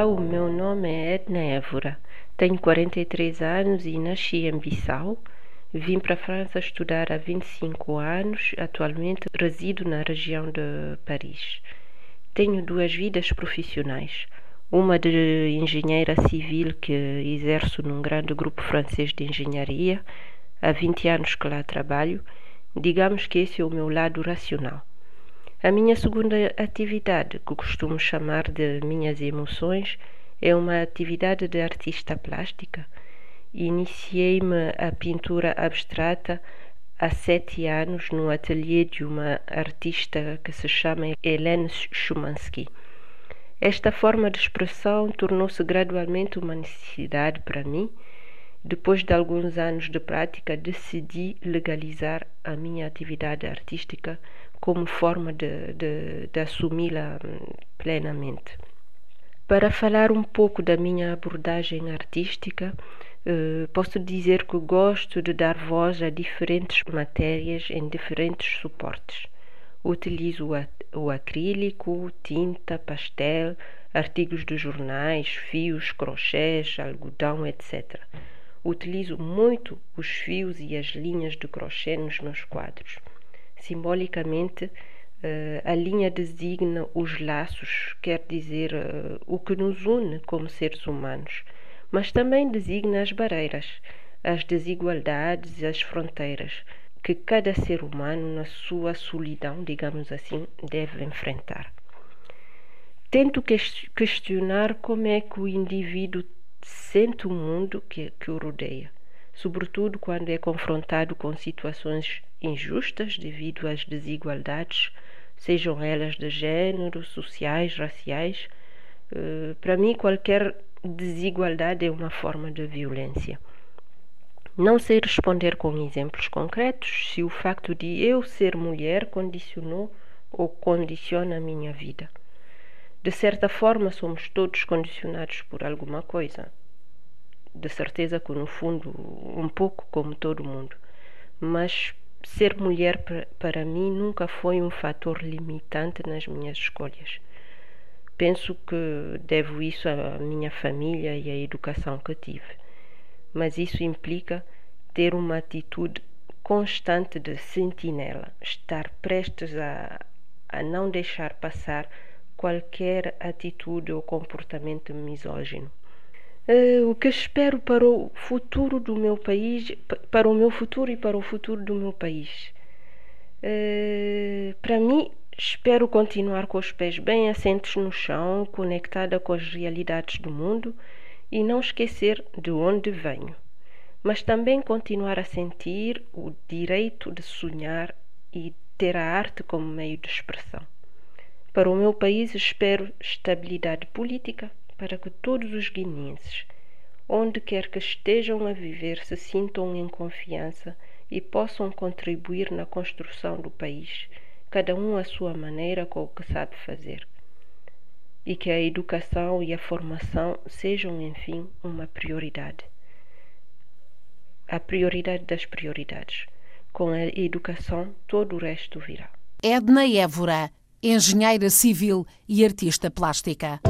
Olá, o meu nome é Edna Évora. Tenho 43 anos e nasci em Bissau. Vim para a França estudar há 25 anos. Atualmente resido na região de Paris. Tenho duas vidas profissionais. Uma de engenheira civil que exerço num grande grupo francês de engenharia. Há 20 anos que lá trabalho. Digamos que esse é o meu lado racional. A minha segunda atividade, que costumo chamar de minhas emoções, é uma atividade de artista plástica. Iniciei-me a pintura abstrata há sete anos no ateliê de uma artista que se chama Helene Schumansky. Esta forma de expressão tornou-se gradualmente uma necessidade para mim. Depois de alguns anos de prática, decidi legalizar a minha atividade artística como forma de, de, de assumi-la hum, plenamente. Para falar um pouco da minha abordagem artística, eh, posso dizer que gosto de dar voz a diferentes matérias em diferentes suportes. Utilizo o acrílico, tinta, pastel, artigos de jornais, fios, crochês, algodão, etc. Utilizo muito os fios e as linhas de crochê nos meus quadros. Simbolicamente, Uh, a linha designa os laços, quer dizer, uh, o que nos une como seres humanos, mas também designa as barreiras, as desigualdades e as fronteiras que cada ser humano, na sua solidão, digamos assim, deve enfrentar. Tento questionar como é que o indivíduo sente o mundo que, que o rodeia, sobretudo quando é confrontado com situações injustas devido às desigualdades, sejam elas de género, sociais, raciais. Uh, para mim, qualquer desigualdade é uma forma de violência. Não sei responder com exemplos concretos se o facto de eu ser mulher condicionou ou condiciona a minha vida. De certa forma, somos todos condicionados por alguma coisa. De certeza que, no fundo, um pouco como todo mundo. Mas ser mulher para mim nunca foi um fator limitante nas minhas escolhas. Penso que devo isso à minha família e à educação que tive. Mas isso implica ter uma atitude constante de sentinela, estar prestes a, a não deixar passar qualquer atitude ou comportamento misógino. Uh, o que espero para o futuro do meu país, para o meu futuro e para o futuro do meu país. Uh, para mim, espero continuar com os pés bem assentos no chão, conectada com as realidades do mundo e não esquecer de onde venho, mas também continuar a sentir o direito de sonhar e ter a arte como meio de expressão. Para o meu país, espero estabilidade política para que todos os guineenses, onde quer que estejam a viver, se sintam em confiança e possam contribuir na construção do país, cada um à sua maneira com o que sabe fazer. E que a educação e a formação sejam, enfim, uma prioridade. A prioridade das prioridades. Com a educação, todo o resto virá. Edna Évora, engenheira civil e artista plástica.